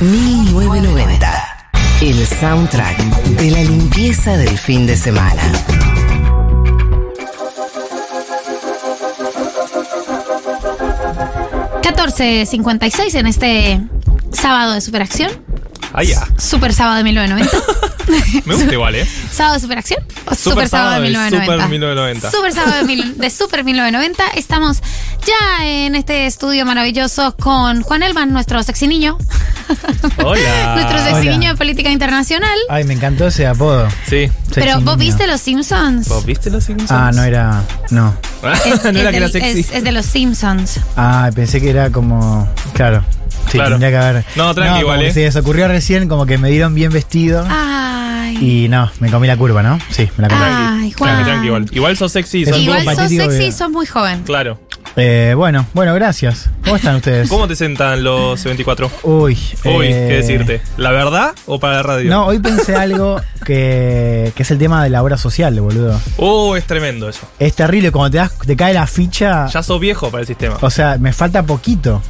1990. El soundtrack de la limpieza del fin de semana. $14.56 en este sábado de superacción. Ah, ya. Super sábado de 1990. Me gusta igual, ¿eh? ¿Sábado de superación? ¿O Super sábado de 1990? Super 1990. Super sábado de, mil- de Super 1990. Estamos ya en este estudio maravilloso con Juan Elman, nuestro sexy niño. Hola. nuestro sexy de política internacional. Ay, me encantó ese apodo. Sí. Pero vos viste Los Simpsons. ¿Vos viste los Simpsons? Ah, no era. No. Es, no es era que era sexy. es- es de Los Simpsons. Ah, pensé que era como. Claro. Sí, Claro. tendría que haber. No, tranqui, igual, ¿eh? Se desocurrió recién, como que me dieron bien vestido. Ay. Y no, me comí la curva, ¿no? Sí, me la comí. Ay, Juan. Tranqui, tranqui, igual. Igual sos sexy. Sos Igual sos sexy y sos muy joven. Claro. Eh, bueno, bueno, gracias. ¿Cómo están ustedes? ¿Cómo te sentan los 24? Uy. Uy, eh, ¿qué decirte? ¿La verdad o para la radio? No, hoy pensé algo que, que es el tema de la obra social, boludo. Uh, es tremendo eso. Es terrible, cuando te, das, te cae la ficha. Ya sos viejo para el sistema. O sea, me falta poquito.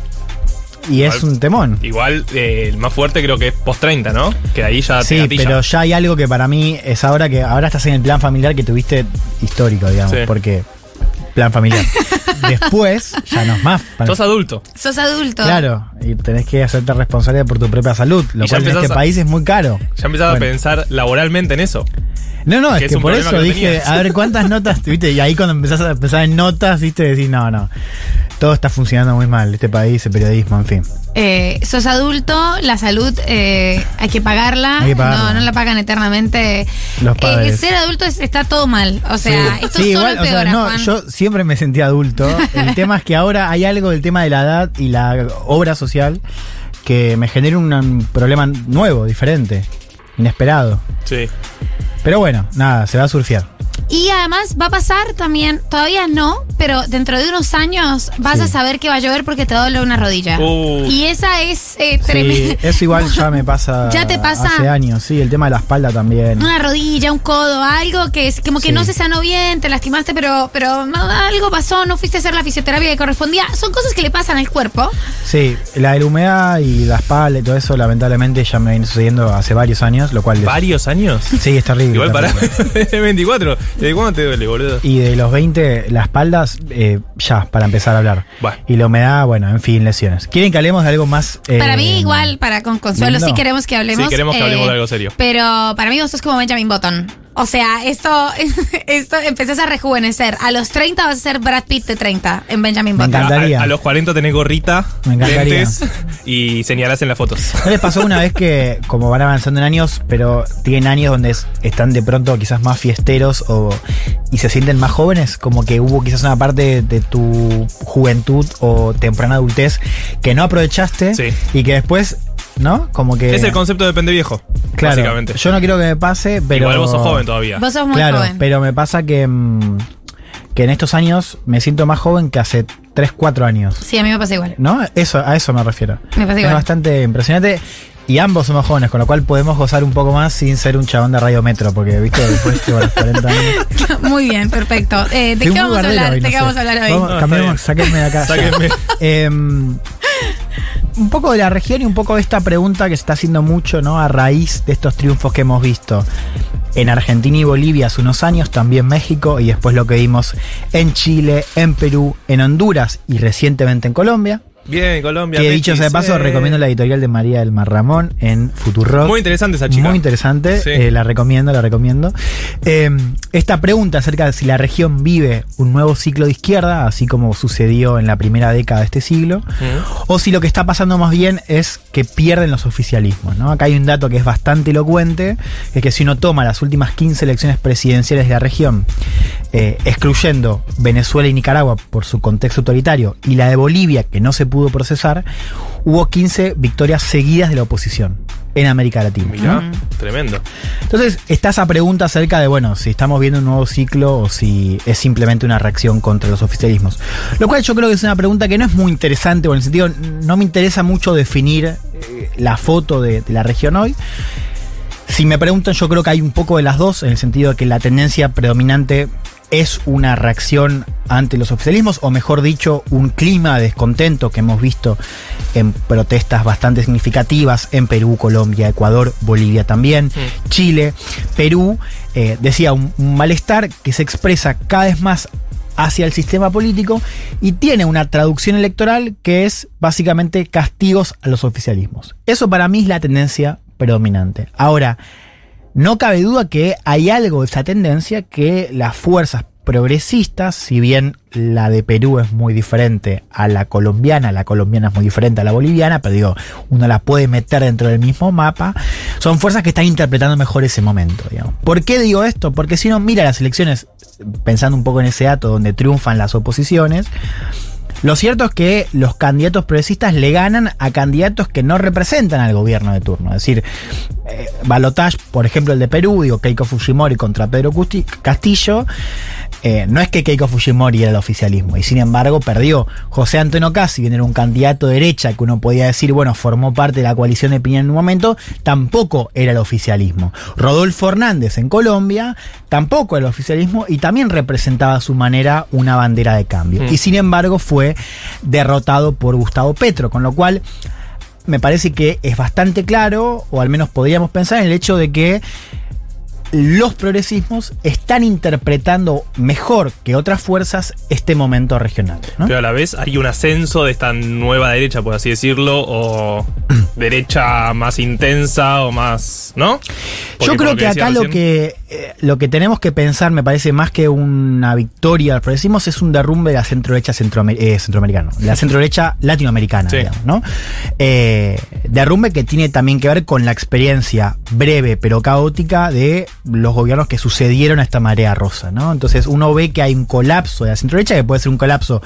Y es un temón. Igual, eh, el más fuerte creo que es post 30, ¿no? Que ahí ya Sí, pero ya hay algo que para mí es ahora que ahora estás en el plan familiar que tuviste histórico, digamos, Sí. porque plan familiar. Después ya no es más. Sos adulto. Sos adulto. Claro, y tenés que hacerte responsable por tu propia salud, lo Y ya cual en empezás este a- país es muy caro. Ya empezaba Bueno. a pensar laboralmente en eso. No, no, que es es que un por problema eso que no dije, tenías. a ver cuántas notas, viste, y ahí cuando empezás a pensar en notas, viste, decís, no, no, todo está funcionando muy mal, este país, el periodismo, en fin. Eh, sos adulto, la salud eh, hay que pagarla. Hay que pagarla. No, no la pagan eternamente. Los Eh, padres. ser adulto es- está todo mal. O sea, esto Sí, solo igual, o sea, no, Juan. yo siempre me sentí adulto. El tema es que ahora hay algo del tema de la edad y la obra social que me genera un, problema nuevo, diferente, inesperado. Sí. Pero bueno, nada, se va a surfear. Y además va a pasar también, todavía no, pero dentro de unos años vas Sí. a saber que va a llover porque te duele una rodilla. Uh. Y esa es eh, Sí, tremenda. eso igual ya me pasa. ¿Ya te pasa? Hace años, sí, el tema de la espalda también. Una rodilla, un codo, algo que es como que Sí. no se sanó bien, te lastimaste, pero, pero no, algo pasó, no fuiste a hacer la fisioterapia que correspondía. Son cosas que le pasan al cuerpo. Sí, la de la humedad y la espalda y todo eso, lamentablemente ya me viene sucediendo hace varios años, lo cual. es- ¿Varios años? Sí, es terrible. Igual para terrible. 24. ¿De cuándo te duele, boludo? Y de los 20, las espaldas, eh, ya, para empezar a hablar. Bueno. Y la humedad, bueno, en fin, lesiones. ¿Quieren que hablemos de algo más? eh, Para mí, igual, para con Consuelo, lindo? sí queremos que hablemos. eh, Sí, queremos que hablemos de algo serio. Pero para mí vos sos como Benjamin Button. O sea, esto, esto empezás a rejuvenecer. A los 30 vas a ser Brad Pitt de 30 en Benjamin Me Button. encanta. encantaría. A, a los 40 tenés gorrita, Me encantaría. lentes y señalás en las fotos. ¿No les pasó una vez que, como van avanzando en años, pero tienen años donde es- están de pronto quizás más fiesteros o, y se sienten más jóvenes? Como que hubo quizás una parte de tu juventud o temprana adultez que no aprovechaste Sí. y que después, ¿no? Como que. Es el concepto de pende viejo, Claro, básicamente. yo no quiero que me pase, pero. Igual vos sos joven todavía. Vos sos muy claro, joven. pero me pasa que, mm, que en estos años me siento más joven que hace 3, 4 años. Sí, a mí me pasa igual. ¿No? Eso, a eso me refiero. Me pasa es igual. bastante impresionante. Y ambos somos jóvenes, con lo cual podemos gozar un poco más sin ser un chabón de Radio Metro, porque, viste, después de los 40 años. Muy bien, perfecto. Eh, ¿De qué vamos a hablar? hoy, ¿De no qué sé. vamos a hablar hoy? Vamos, No, está cambiemos, sáquenme de acá. Sáquenme. Em, un poco de la región y un poco de esta pregunta que se está haciendo mucho, ¿no? A raíz de estos triunfos que hemos visto en Argentina y Bolivia hace unos años, también México, y después lo que vimos en Chile, en Perú, en Honduras y recientemente en Colombia. Bien, Colombia. Que dicho sea de paso, recomiendo la editorial de María del Mar Ramón en Futurock. Muy interesante esa chica. Muy interesante, Sí. eh, la recomiendo, la recomiendo. Eh, esta pregunta acerca de si la región vive un nuevo ciclo de izquierda, así como sucedió en la primera década de este siglo, o si lo que está pasando más bien es que pierden los oficialismos. ¿no? Acá hay un dato que es bastante elocuente, es que si uno toma las últimas 15 elecciones presidenciales de la región, eh, excluyendo Venezuela y Nicaragua por su contexto autoritario, y la de Bolivia, que no se pudo procesar, hubo 15 victorias seguidas de la oposición en América Latina. Mirá, Mm. tremendo. Entonces está esa pregunta acerca de, bueno, si estamos viendo un nuevo ciclo o si es simplemente una reacción contra los oficialismos. Lo cual yo creo que es una pregunta que no es muy interesante, o en el sentido, no me interesa mucho definir eh, la foto de, de la región hoy. Si me preguntan, yo creo que hay un poco de las dos, en el sentido de que la tendencia predominante es una reacción ante los oficialismos, o mejor dicho, un clima de descontento que hemos visto en protestas bastante significativas en Perú, Colombia, Ecuador, Bolivia también, Chile, Perú, eh, decía un, un malestar que se expresa cada vez más hacia el sistema político y tiene una traducción electoral que es básicamente castigos a los oficialismos. Eso para mí es la tendencia predominante. Ahora, no cabe duda que hay algo de esa tendencia que las fuerzas progresistas, si bien la de Perú es muy diferente a la colombiana, la colombiana es muy diferente a la boliviana, pero digo, uno la puede meter dentro del mismo mapa, son fuerzas que están interpretando mejor ese momento. ¿Por qué digo esto? Porque si uno mira las elecciones, pensando un poco en ese dato donde triunfan las oposiciones, lo cierto es que los candidatos progresistas le ganan a candidatos que no representan al gobierno de turno. Es decir, eh, Balotage, por ejemplo, el de Perú, digo, Keiko Fujimori contra Pedro Custi- Castillo, eh, no es que Keiko Fujimori era el oficialismo, y sin embargo perdió. José Antonio Casi, que era un candidato de derecha que uno podía decir, bueno, formó parte de la coalición de Piñera en un momento, tampoco era el oficialismo. Rodolfo Hernández en Colombia, tampoco era el oficialismo y también representaba a su manera una bandera de cambio. Mm. Y sin embargo fue derrotado por Gustavo Petro, con lo cual me parece que es bastante claro, o al menos podríamos pensar en el hecho de que los progresismos están interpretando mejor que otras fuerzas este momento regional. ¿no? Pero a la vez hay un ascenso de esta nueva derecha, por así decirlo, o derecha más intensa o más, ¿no? Porque Yo creo que acá lo que, eh, lo que tenemos que pensar, me parece más que una victoria del progresismo, es un derrumbe de la centro derecha centroamericana, de la centro derecha latinoamericana, Sí. digamos, ¿no? Eh, derrumbe que tiene también que ver con la experiencia breve pero caótica de los gobiernos que sucedieron a esta marea rosa, ¿no? Entonces uno ve que hay un colapso de la centro derecha, que puede ser un colapso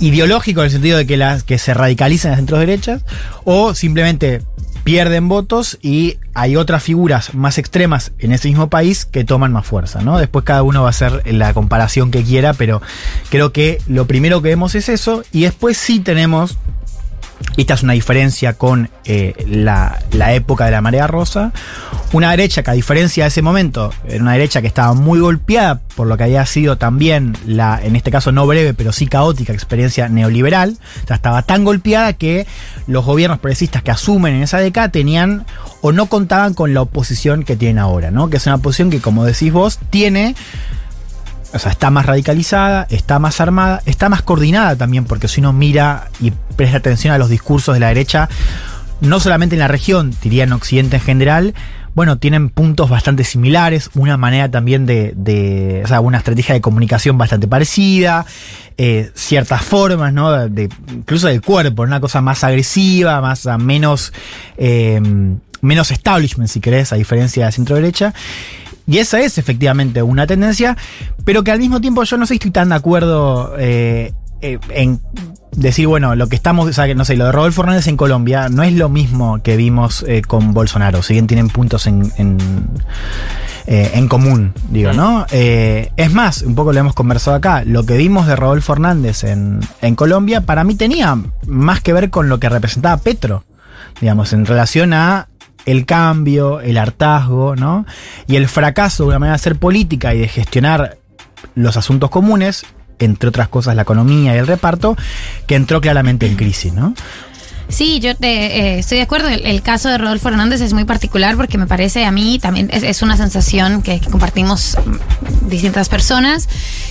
ideológico en el sentido de que las que se radicalizan las centros derechas o simplemente pierden votos y hay otras figuras más extremas en ese mismo país que toman más fuerza, ¿no? Después cada uno va a hacer la comparación que quiera, pero creo que lo primero que vemos es eso y después sí tenemos esta es una diferencia con eh, la, la época de la marea rosa. Una derecha que a diferencia de ese momento, era una derecha que estaba muy golpeada por lo que había sido también la, en este caso no breve, pero sí caótica experiencia neoliberal. O sea, estaba tan golpeada que los gobiernos progresistas que asumen en esa década tenían o no contaban con la oposición que tienen ahora, ¿no? Que es una oposición que, como decís vos, tiene o sea, está más radicalizada, está más armada, está más coordinada también, porque si uno mira y presta atención a los discursos de la derecha, no solamente en la región, diría en Occidente en general, bueno, tienen puntos bastante similares, una manera también de, o sea, una estrategia de comunicación bastante parecida, eh, ciertas formas, ¿no? De, incluso del cuerpo, una cosa más agresiva, más menos, eh, menos establishment, si querés, a diferencia de centro derecha. Y esa es efectivamente una tendencia, pero que al mismo tiempo yo no sé si estoy tan de acuerdo eh, eh, en decir, bueno, lo que estamos, o sea, que no sé, lo de Rodolfo Hernández en Colombia no es lo mismo que vimos eh, con Bolsonaro, si bien tienen puntos en, en, eh, en común, digo, ¿no? Eh, es más, un poco lo hemos conversado acá, lo que vimos de Rodolfo Hernández en, en Colombia para mí tenía más que ver con lo que representaba Petro, digamos, en relación a el cambio, el hartazgo, ¿no? Y el fracaso de una manera de hacer política y de gestionar los asuntos comunes, entre otras cosas la economía y el reparto, que entró claramente en crisis, ¿no? Sí, yo te, eh, estoy de acuerdo. El, el caso de Rodolfo Hernández es muy particular porque me parece a mí también es, es una sensación que, que compartimos mm, distintas personas,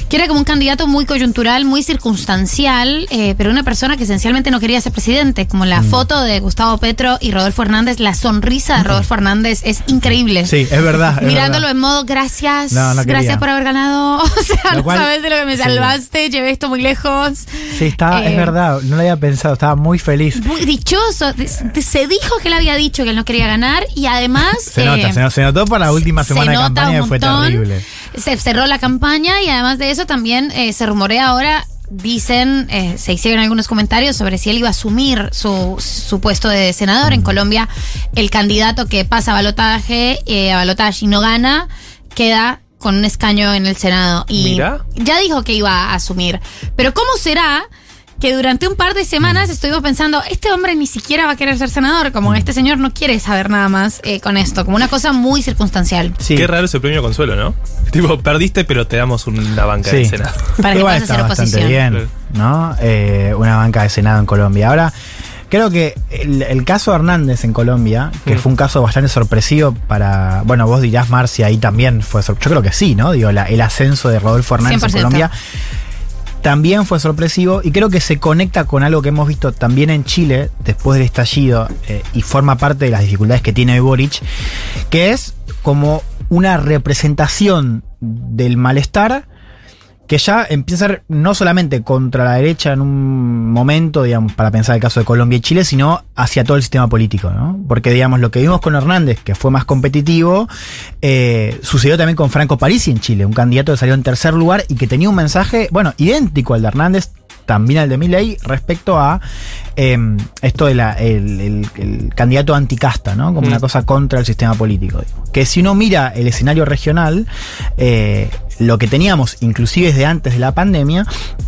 que era como un candidato muy coyuntural, muy circunstancial, eh, pero una persona que esencialmente no quería ser presidente. Como Mm. la foto de Gustavo Petro y Rodolfo Hernández, la sonrisa de Rodolfo Hernández es increíble. Sí, es verdad. es Mirándolo verdad. en modo gracias, No, gracias por haber ganado. O sea, Lo no sabes de lo que me sí. salvaste, llevé esto muy lejos. Sí, está, Eh, es verdad, no lo había pensado, estaba muy feliz. muy dichoso. Se dijo que él había dicho que él no quería ganar y además. Se eh, nota, se, no- se notó para la última se semana de campaña que fue terrible. Se cerró la campaña y además de eso también eh, se rumorea ahora. Dicen, eh, se hicieron algunos comentarios sobre si él iba a asumir su, su puesto de senador. Mm. En Colombia, el candidato que pasa a balotaje, eh, a balotaje y no gana, queda con un escaño en el Senado. Y Mira. ya dijo que iba a asumir. Pero ¿cómo será que durante un par de semanas estuvimos pensando, este hombre ni siquiera va a querer ser senador, como este señor no quiere saber nada más eh, con esto, como una cosa muy circunstancial. Sí. Qué raro ese premio consuelo, ¿no? Tipo, perdiste, pero te damos una banca Sí. de Senado. Para que puedas hacer bastante oposición. bien, ¿no? Eh, una banca de Senado en Colombia. Ahora, creo que el, el caso Hernández en Colombia, que Mm. fue un caso bastante sorpresivo para. Bueno, vos dirás, Marcia, ahí también fue. sor- Yo creo que sí, ¿no? Digo, la- el ascenso de Rodolfo Hernández 100%. en Colombia también fue sorpresivo y creo que se conecta con algo que hemos visto también en Chile después del estallido eh, y forma parte de las dificultades que tiene Boric, que es como una representación del malestar que ya empieza a ser no solamente contra la derecha en un momento, digamos, para pensar el caso de Colombia y Chile, sino hacia todo el sistema político, ¿no? Porque, digamos, lo que vimos con Hernández, que fue más competitivo, eh, sucedió también con Franco Parisi en Chile, un candidato que salió en tercer lugar y que tenía un mensaje, bueno, idéntico al de Hernández, también al de Milley, respecto a eh, esto del el, el- el candidato anticasta, ¿no? Como Mm. una cosa contra el sistema político. digo. Que si uno mira el escenario regional, eh, lo que teníamos, inclusive desde antes de la pandemia,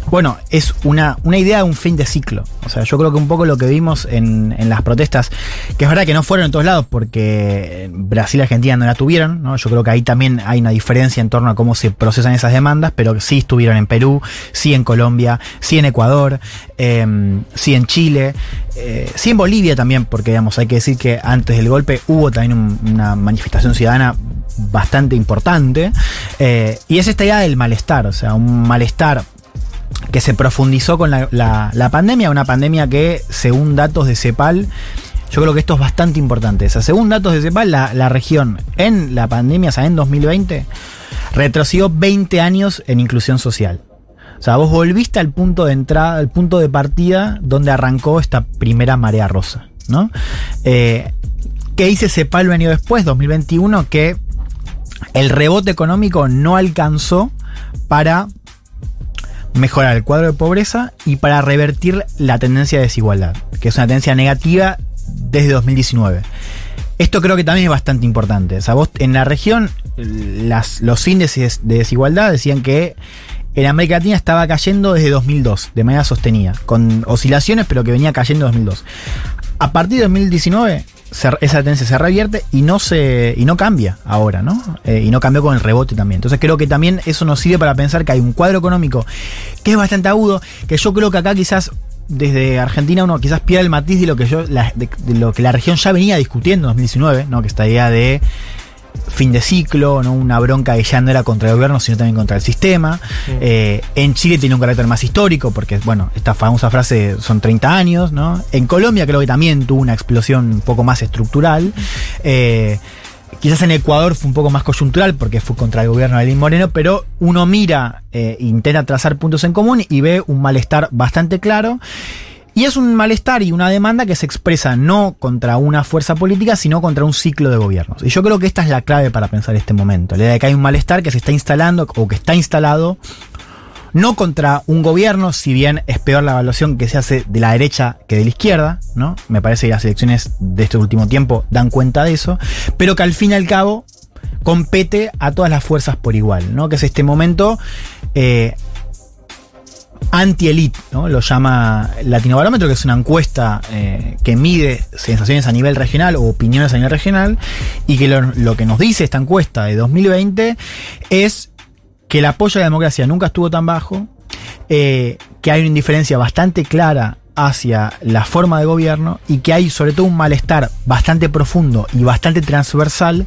bueno, es una, una idea de un fin de ciclo. O sea, yo creo que un poco lo que vimos en, en las protestas, que es verdad que no fueron en todos lados, porque Brasil y Argentina no la tuvieron, ¿no? Yo creo que ahí también hay una diferencia en torno a cómo se procesan esas demandas, pero sí estuvieron en Perú, sí en Colombia, sí en Ecuador, eh, sí en Chile, eh, sí en Bolivia también, porque digamos, hay que decir que antes del golpe hubo también un- una manifestación ciudadana bastante importante, eh, y es esta idea del malestar, o sea, un malestar que se profundizó con la, la- pandemia, una pandemia que, según datos de CEPAL, yo creo que esto es bastante importante. O según datos de CEPAL, la, la región en la pandemia, o sea, en 2020, retrocedió 20 años en inclusión social. O sea, vos volviste al punto de entrada, al punto de partida donde arrancó esta primera marea rosa, ¿no? Eh, ¿Qué dice CEPAL venido después, 2021? Que el rebote económico no alcanzó para mejorar el cuadro de pobreza y para revertir la tendencia de desigualdad, que es una tendencia negativa desde 2019. Esto creo que también es bastante importante. O sea, vos en la región, los índices de desigualdad decían que en América Latina estaba cayendo desde 2002, de manera sostenida, con oscilaciones, pero que venía cayendo en 2002. A partir de 2019, se- esa tendencia se revierte y no se y no cambia ahora, ¿no? Eh, y no cambió con el rebote también. Entonces creo que también eso nos sirve para pensar que hay un cuadro económico que es bastante agudo, que yo creo que acá quizás desde Argentina uno quizás pierda el matiz de lo que yo la, de lo que la región ya venía discutiendo en 2019, ¿no? Que esta idea de fin de ciclo, ¿no? una bronca que ya no era contra el gobierno, sino también contra el sistema. Eh, en Chile tiene un carácter más histórico, porque, bueno, esta famosa frase son 30 años, ¿no? En Colombia creo que también tuvo una explosión un poco más estructural. Eh, Quizás en Ecuador fue un poco más coyuntural porque fue contra el gobierno de Lenín Moreno, pero uno mira, eh, intenta trazar puntos en común y ve un malestar bastante claro. Y es un malestar y una demanda que se expresa no contra una fuerza política, sino contra un ciclo de gobiernos. Y yo creo que esta es la clave para pensar este momento. La idea de que hay un malestar que se está instalando o que está instalado no contra un gobierno, si bien es peor la evaluación que se hace de la derecha que de la izquierda, ¿no? Me parece que las elecciones de este último tiempo dan cuenta de eso, pero que al fin y al cabo compete a todas las fuerzas por igual, ¿no? Que es este momento eh, anti-elite, ¿no? Lo llama Latinobarómetro, que es una encuesta eh, que mide sensaciones a nivel regional o opiniones a nivel regional, y que lo, lo que nos dice esta encuesta de 2020 es que el apoyo a la democracia nunca estuvo tan bajo, eh, que hay una indiferencia bastante clara hacia la forma de gobierno y que hay sobre todo un malestar bastante profundo y bastante transversal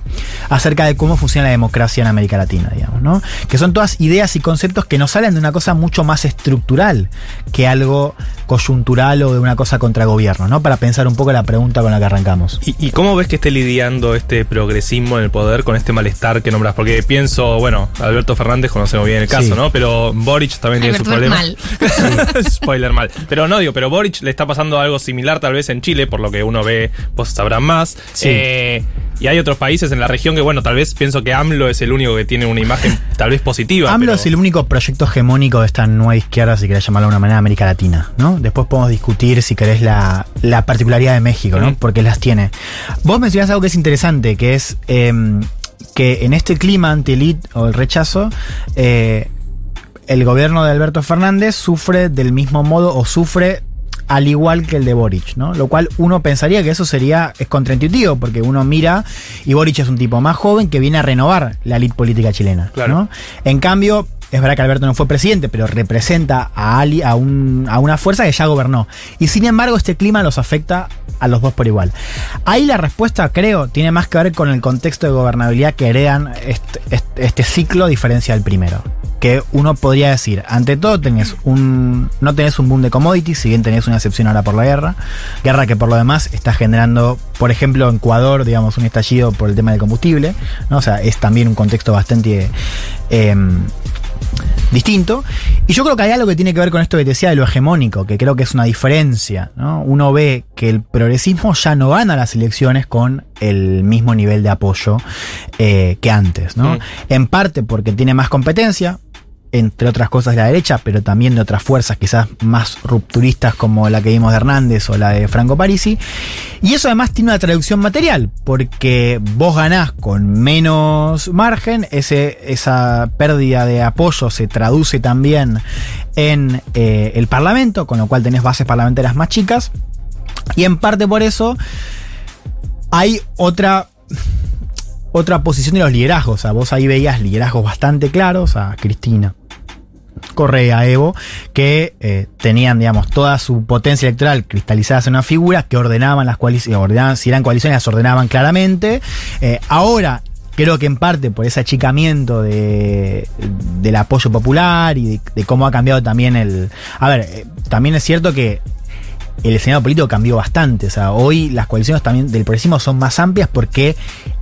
acerca de cómo funciona la democracia en América Latina, digamos, ¿no? Que son todas ideas y conceptos que nos salen de una cosa mucho más estructural que algo coyuntural o de una cosa contra gobierno, ¿no? Para pensar un poco la pregunta con la que arrancamos. ¿Y, y cómo ves que esté lidiando este progresismo en el poder con este malestar que nombras? Porque pienso, bueno, Alberto Fernández conocemos bien el caso, Sí. ¿no? Pero Boric también tiene su problema. mal. Spoiler mal. Pero no digo, pero Boric le está pasando algo similar tal vez en Chile, por lo que uno ve, vos sabrán más. Sí. Eh, y hay otros países en la región que, bueno, tal vez pienso que AMLO es el único que tiene una imagen tal vez positiva. AMLO pero- es el único proyecto hegemónico de esta nueva izquierda, si querés llamarlo de una manera, América Latina, ¿no? Después podemos discutir, si querés, la, la particularidad de México, ¿no? Porque las tiene. Vos mencionás algo que es interesante, que es em, que en este clima anti-elite o el rechazo, eh, el gobierno de Alberto Fernández sufre del mismo modo o sufre al igual que el de Boric, ¿no? Lo cual uno pensaría que eso sería, es contraintuitivo, porque uno mira y Boric es un tipo más joven que viene a renovar la elite política chilena, Claro. ¿no? En cambio, es verdad que Alberto no fue presidente, pero representa a, Ali, a, un- a una fuerza que ya gobernó. Y sin embargo, este clima los afecta a los dos por igual. Ahí la respuesta, creo, tiene más que ver con el contexto de gobernabilidad que heredan este ciclo a diferencia del primero. Que uno podría decir, ante todo tenés un. no tenés un boom de commodities, si bien tenés una excepción ahora por la guerra. Guerra que por lo demás está generando, por ejemplo, en Ecuador, digamos, un estallido por el tema del combustible. ¿no? O sea, es también un contexto bastante. em, distinto. Y yo creo que hay algo que tiene que ver con esto que te decía de lo hegemónico, que creo que es una diferencia. ¿no? Uno ve que el progresismo ya no gana las elecciones con el mismo nivel de apoyo eh, que antes. ¿no? En parte porque tiene más competencia, entre otras cosas de la derecha, pero también de otras fuerzas quizás más rupturistas como la que vimos de Hernández o la de Franco Parisi. Y eso además tiene una traducción material, porque vos ganás con menos margen, ese, esa pérdida de apoyo se traduce también en eh, el Parlamento, con lo cual tenés bases parlamentarias más chicas. Y en parte por eso hay otra otra posición de los liderazgos. O vos ahí veías liderazgos bastante claros, a Cristina, Correa, Evo, que eh, tenían, digamos, toda su potencia electoral cristalizada en una figura que ordenaban las coaliciones, ordenaban, si eran coaliciones, las ordenaban claramente. Eh, ahora, creo que en parte por ese achicamiento de, del apoyo popular y de, cómo ha cambiado también el. A ver, eh, también es cierto que el escenario político cambió bastante. O sea, hoy las coaliciones también del progresismo son más amplias porque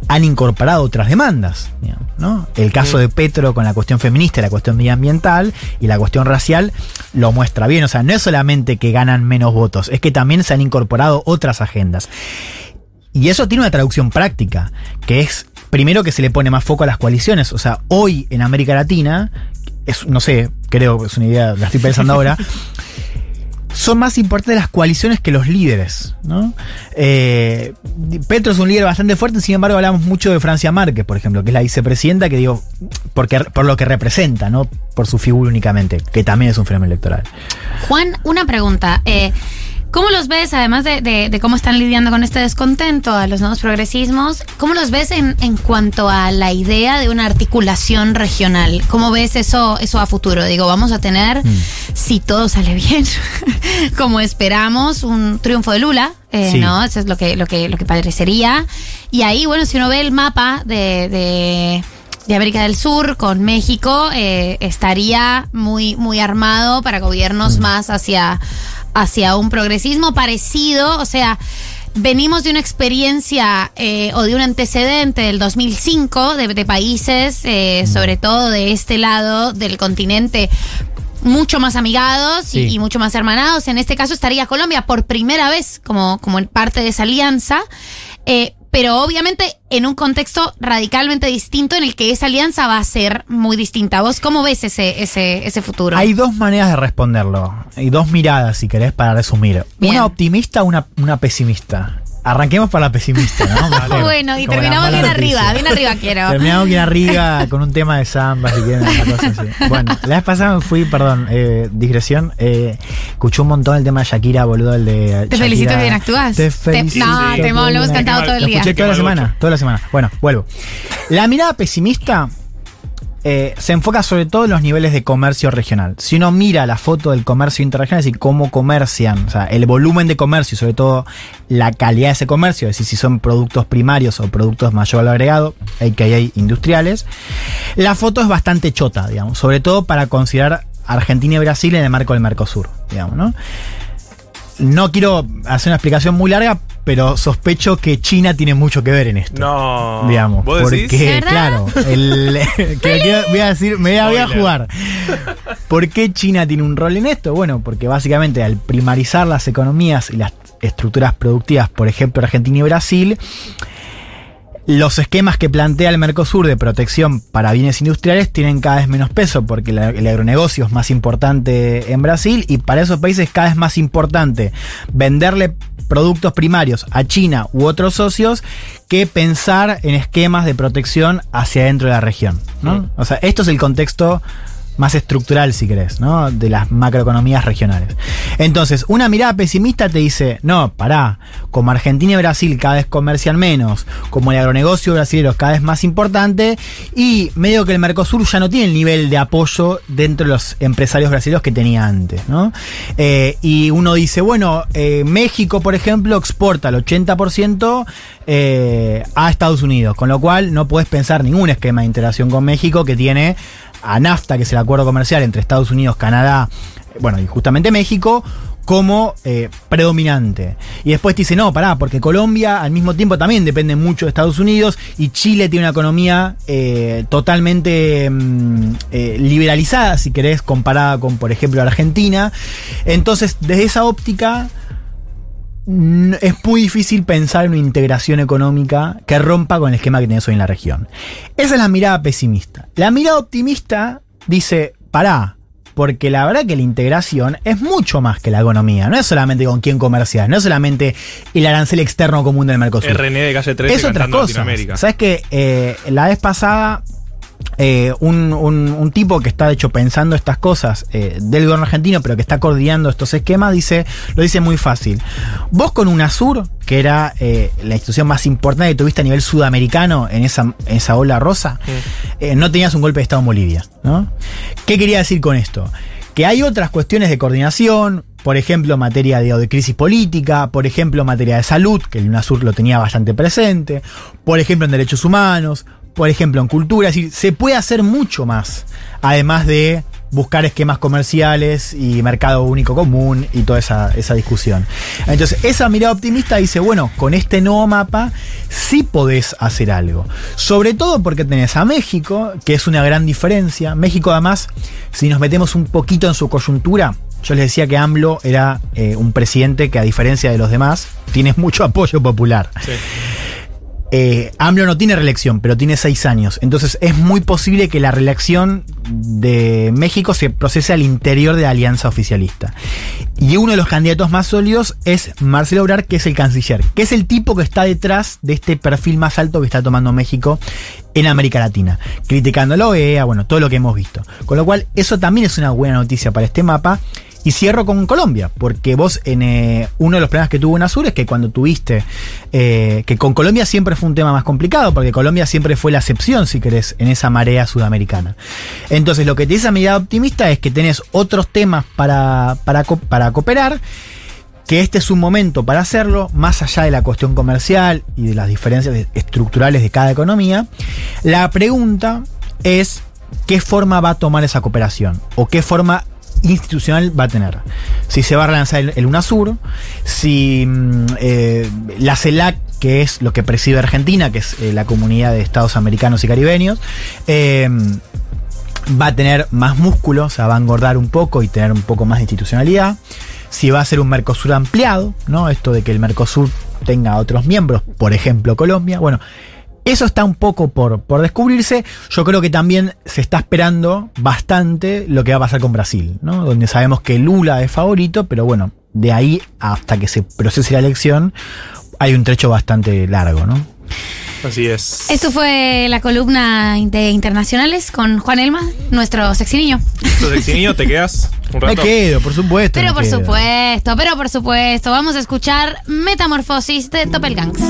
han incorporado otras demandas. ¿no? El caso de Petro con la cuestión feminista, la cuestión medioambiental y la cuestión racial lo muestra bien. O sea, no es solamente que ganan menos votos, es que también se han incorporado otras agendas. Y eso tiene una traducción práctica, que es primero que se le pone más foco a las coaliciones. O sea, hoy en América Latina, es, no sé, creo que es una idea, la estoy pensando ahora, son más importantes las coaliciones que los líderes. ¿no? Eh, Petro es un líder bastante fuerte, sin embargo hablamos mucho de Francia Márquez, por ejemplo, que es la vicepresidenta, que digo, porque, por lo que representa, no por su figura únicamente, que también es un fenómeno electoral. Juan, una pregunta. Eh, ¿Cómo los ves, además de, de- de cómo están lidiando con este descontento a los nuevos progresismos, cómo los ves en, en cuanto a la idea de una articulación regional? ¿Cómo ves eso, eso a futuro? Digo, vamos a tener, si todo sale bien, como esperamos, un triunfo de Lula, eh, Sí. ¿no? Eso es lo que, lo que, lo que parecería. Y ahí, bueno, si uno ve el mapa de- de de América del Sur con México eh, estaría muy muy armado para gobiernos más hacia hacia un progresismo parecido o sea venimos de una experiencia eh, o de un antecedente del 2005 de, de países eh, sobre todo de este lado del continente mucho más amigados y- Sí. y, mucho más hermanados. En este caso estaría Colombia por primera vez como, como parte de esa alianza. Eh, pero obviamente en un contexto radicalmente distinto en el que esa alianza va a ser muy distinta. ¿Vos cómo ves ese, ese, ese futuro? Hay dos maneras de responderlo. Y dos miradas, si querés, para resumir. Bien. Una optimista, una, una pesimista. Arranquemos por la pesimista, ¿no? Mejor. bueno, y terminamos bien noticia. arriba, bien arriba quiero. Terminamos bien arriba con un tema de samba, si quieren, una cosa así. Bueno, la vez pasada me fui, perdón, eh, digresión, eh, escuché un montón el tema de Shakira, boludo, el de. Te Shakira. felicito que bien actúas. Te Te- felicito. no, te- que lo hemos cantado todo el Lo día. escuché toda la semana, toda la semana. Bueno, vuelvo. La mirada pesimista eh, se enfoca sobre todo en los niveles de comercio regional. Si uno mira la foto del comercio interregional, es decir, cómo comercian, o sea, el volumen de comercio y sobre todo la calidad de ese comercio, es decir, si son productos primarios o productos mayor valor agregado, hay industriales, la foto es bastante chota, digamos, sobre todo para considerar Argentina y Brasil en el marco del Mercosur, digamos, ¿no? No quiero hacer una explicación muy larga, pero sospecho que China tiene mucho que ver en esto No. digamos. ¿Vos Porque, decís? ¿De verdad? claro, el, que quiero- voy a decir, me la voy a jugar. ¿Por qué China tiene un rol en esto? Bueno, porque básicamente al primarizar las economías y las estructuras productivas, por ejemplo, Argentina y Brasil, los esquemas que plantea el Mercosur de protección para bienes industriales tienen cada vez menos peso porque el agronegocio es más importante en Brasil y para esos países es cada vez más importante venderle productos primarios a China u otros socios que pensar en esquemas de protección hacia dentro de la región. ¿no? O sea, esto es el contexto más estructural, si querés, ¿no? De las macroeconomías regionales. Entonces, una mirada pesimista te dice, no, pará, como Argentina y Brasil cada vez comercian menos, como el agronegocio brasileño cada vez más importante, y medio que el Mercosur ya no tiene el nivel de apoyo dentro de los empresarios brasileños que tenía antes, ¿no? Eh, y uno dice, bueno, eh, México, por ejemplo, exporta el 80% eh, a Estados Unidos, con lo cual no puedes pensar ningún esquema de integración con México que tiene a NAFTA, que es el acuerdo comercial entre Estados Unidos, Canadá, bueno, y justamente México, como eh, predominante. Y después te dice, no, pará, porque Colombia al mismo tiempo también depende mucho de Estados Unidos y Chile tiene una economía eh, totalmente mm, eh, liberalizada, si querés, comparada con, por ejemplo, Argentina. Entonces, desde esa óptica es muy difícil pensar en una integración económica que rompa con el esquema que tenés hoy en la región. Esa es la mirada pesimista. La mirada optimista dice, pará, porque la verdad que la integración es mucho más que la economía. No es solamente con quién comerciar, no es solamente el arancel externo común del Mercosur. RN de calle 13 es otra cosa. ¿Sabes que eh, La vez pasada. Eh, un, un- un tipo que está de hecho pensando estas cosas eh, del gobierno argentino, pero que está coordinando estos esquemas, dice, lo dice muy fácil. Vos con UNASUR, que era eh, la institución más importante que tuviste a nivel sudamericano en esa, en esa ola rosa, no tenías un golpe de Estado en Bolivia. ¿no? ¿Qué quería decir con esto? Que hay otras cuestiones de coordinación, por ejemplo, en materia de, de crisis política, por ejemplo, en materia de salud, que el UNASUR lo tenía bastante presente, por ejemplo, en derechos humanos, por ejemplo, en cultura. Es decir, se puede hacer mucho más, además de buscar esquemas comerciales y mercado único común y toda esa, esa discusión. Entonces, esa mirada optimista dice, bueno, con este nuevo mapa sí podés hacer algo. Sobre todo porque tenés a México, que es una gran diferencia. México, además, si nos metemos un poquito en su coyuntura, yo les decía que AMLO era eh, un presidente que, a diferencia de los demás, tiene mucho apoyo popular. Sí. Eh, AMLO no tiene reelección, pero tiene seis años. Entonces es muy posible que la reelección de México se procese al interior de la alianza oficialista. Y uno de los candidatos más sólidos es Marcelo Obrar, que es el canciller, que es el tipo que está detrás de este perfil más alto que está tomando México en América Latina, criticando la OEA, bueno, todo lo que hemos visto. Con lo cual, eso también es una buena noticia para este mapa. Y cierro con Colombia, porque vos en eh, uno de los problemas que tuvo UNASUR es que cuando tuviste, eh, que con Colombia siempre fue un tema más complicado, porque Colombia siempre fue la excepción, si querés, en esa marea sudamericana. Entonces lo que te dice esa mirada optimista es que tenés otros temas para, para, para cooperar, que este es un momento para hacerlo, más allá de la cuestión comercial y de las diferencias estructurales de cada economía. La pregunta es qué forma va a tomar esa cooperación o qué forma institucional va a tener. Si se va a relanzar el, el UNASUR, si mm, eh, la CELAC, que es lo que preside Argentina, que es eh, la comunidad de estados americanos y caribeños, eh, va a tener más músculo, o sea, va a engordar un poco y tener un poco más de institucionalidad. Si va a ser un Mercosur ampliado, ¿no? Esto de que el Mercosur tenga otros miembros, por ejemplo Colombia. Bueno, eso está un poco por, por descubrirse. Yo creo que también se está esperando bastante lo que va a pasar con Brasil, ¿no? Donde sabemos que Lula es favorito, pero bueno, de ahí hasta que se procese la elección hay un trecho bastante largo, ¿no? Así es. Esto fue la columna de internacionales con Juan Elma, nuestro sexy niño. Entonces, si niño, te quedas un Me rato. quedo, por supuesto. Pero me por quedo. supuesto, pero por supuesto, vamos a escuchar Metamorfosis de Doppelgangs.